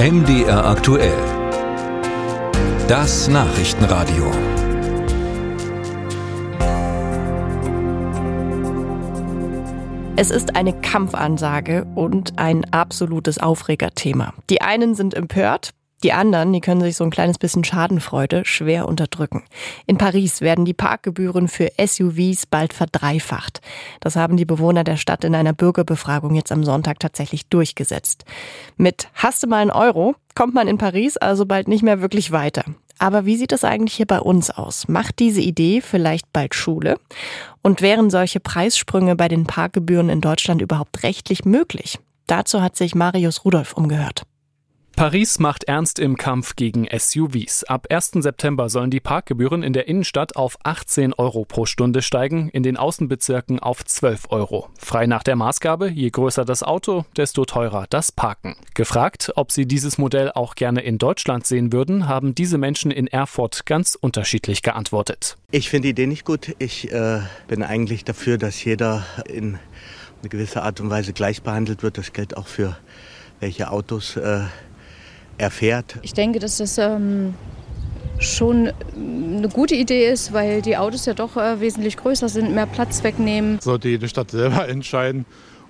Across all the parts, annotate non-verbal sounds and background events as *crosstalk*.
MDR aktuell. Das Nachrichtenradio. Es ist eine Kampfansage und ein absolutes Aufregerthema. Die einen sind empört, die anderen, die können sich so ein kleines bisschen Schadenfreude schwer unterdrücken. In Paris werden die Parkgebühren für SUVs bald verdreifacht. Das haben die Bewohner der Stadt in einer Bürgerbefragung jetzt am Sonntag tatsächlich durchgesetzt. Mit Hast du mal einen Euro kommt man in Paris also bald nicht mehr wirklich weiter. Aber wie sieht es eigentlich hier bei uns aus? Macht diese Idee vielleicht bald Schule? Und wären solche Preissprünge bei den Parkgebühren in Deutschland überhaupt rechtlich möglich? Dazu hat sich Marius Rudolph umgehört. Paris macht ernst im Kampf gegen SUVs. Ab 1. September sollen die Parkgebühren in der Innenstadt auf 18 Euro pro Stunde steigen, in den Außenbezirken auf 12 Euro. Frei nach der Maßgabe, je größer das Auto, desto teurer das Parken. Gefragt, ob sie dieses Modell auch gerne in Deutschland sehen würden, haben diese Menschen in Erfurt ganz unterschiedlich geantwortet. Ich finde die Idee nicht gut. Ich äh, bin eigentlich dafür, dass jeder in eine gewisse Art und Weise gleich behandelt wird. Das gilt auch für welche Autos äh, erfährt. Ich denke, dass das ähm, schon eine gute Idee ist, weil die Autos ja doch äh, wesentlich größer sind, mehr Platz wegnehmen. Sollte jede Stadt selber *laughs* entscheiden.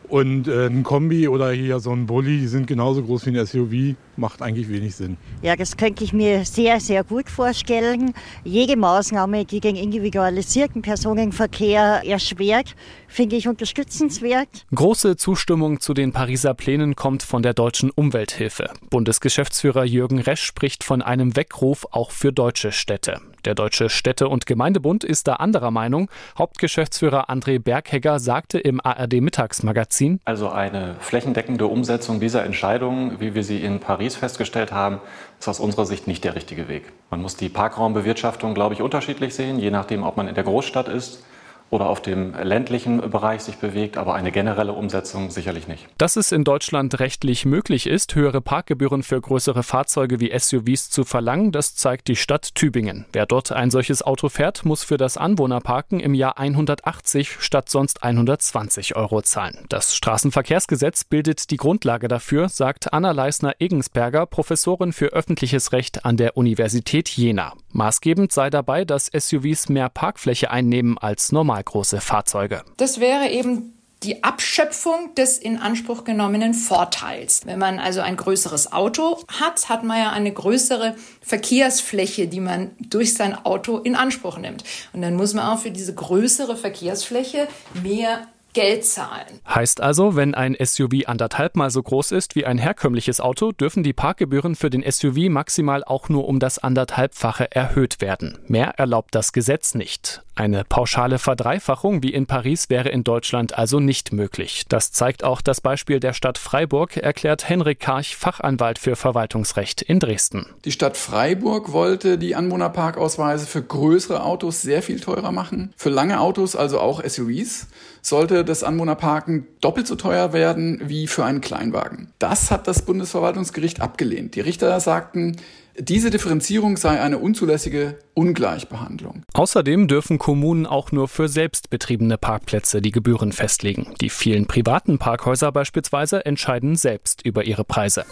Und äh, ein Kombi oder hier so ein Bulli, die sind genauso groß wie ein SUV, macht eigentlich wenig Sinn. Ja, das könnte ich mir sehr, sehr gut vorstellen. Jede Maßnahme, die den individualisierten Personenverkehr erschwert, finde ich unterstützenswert. Große Zustimmung zu den Pariser Plänen kommt von der Deutschen Umwelthilfe. Bundesgeschäftsführer Jürgen Resch spricht von einem Weckruf auch für deutsche Städte. Der Deutsche Städte- und Gemeindebund ist da anderer Meinung. Hauptgeschäftsführer André Berghegger sagte im ARD Mittagsmagazin: Also eine flächendeckende Umsetzung dieser Entscheidung, wie wir sie in Paris festgestellt haben, ist aus unserer Sicht nicht der richtige Weg. Man muss die Parkraumbewirtschaftung, glaube ich, unterschiedlich sehen, je nachdem, ob man in der Großstadt ist oder auf dem ländlichen Bereich sich bewegt, aber eine generelle Umsetzung sicherlich nicht. Dass es in Deutschland rechtlich möglich ist, höhere Parkgebühren für größere Fahrzeuge wie SUVs zu verlangen, das zeigt die Stadt Tübingen. Wer dort ein solches Auto fährt, muss für das Anwohnerparken im Jahr 180 statt sonst 120 Euro zahlen. Das Straßenverkehrsgesetz bildet die Grundlage dafür, sagt Anna Leisner-Egensberger, Professorin für öffentliches Recht an der Universität Jena. Maßgebend sei dabei, dass SUVs mehr Parkfläche einnehmen als normal große Fahrzeuge. Das wäre eben die Abschöpfung des in Anspruch genommenen Vorteils. Wenn man also ein größeres Auto hat, hat man ja eine größere Verkehrsfläche, die man durch sein Auto in Anspruch nimmt. Und dann muss man auch für diese größere Verkehrsfläche mehr Geld zahlen. Heißt also, wenn ein SUV anderthalbmal so groß ist wie ein herkömmliches Auto, dürfen die Parkgebühren für den SUV maximal auch nur um das anderthalbfache erhöht werden. Mehr erlaubt das Gesetz nicht. Eine pauschale Verdreifachung wie in Paris wäre in Deutschland also nicht möglich. Das zeigt auch das Beispiel der Stadt Freiburg, erklärt Henrik Karch, Fachanwalt für Verwaltungsrecht in Dresden. Die Stadt Freiburg wollte die Anwohnerparkausweise für größere Autos sehr viel teurer machen. Für lange Autos, also auch SUVs, sollte das Anwohnerparken doppelt so teuer werden wie für einen Kleinwagen. Das hat das Bundesverwaltungsgericht abgelehnt. Die Richter sagten, diese Differenzierung sei eine unzulässige Ungleichbehandlung. Außerdem dürfen Kommunen auch nur für selbstbetriebene Parkplätze die Gebühren festlegen. Die vielen privaten Parkhäuser beispielsweise entscheiden selbst über ihre Preise.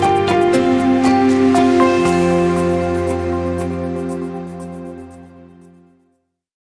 Musik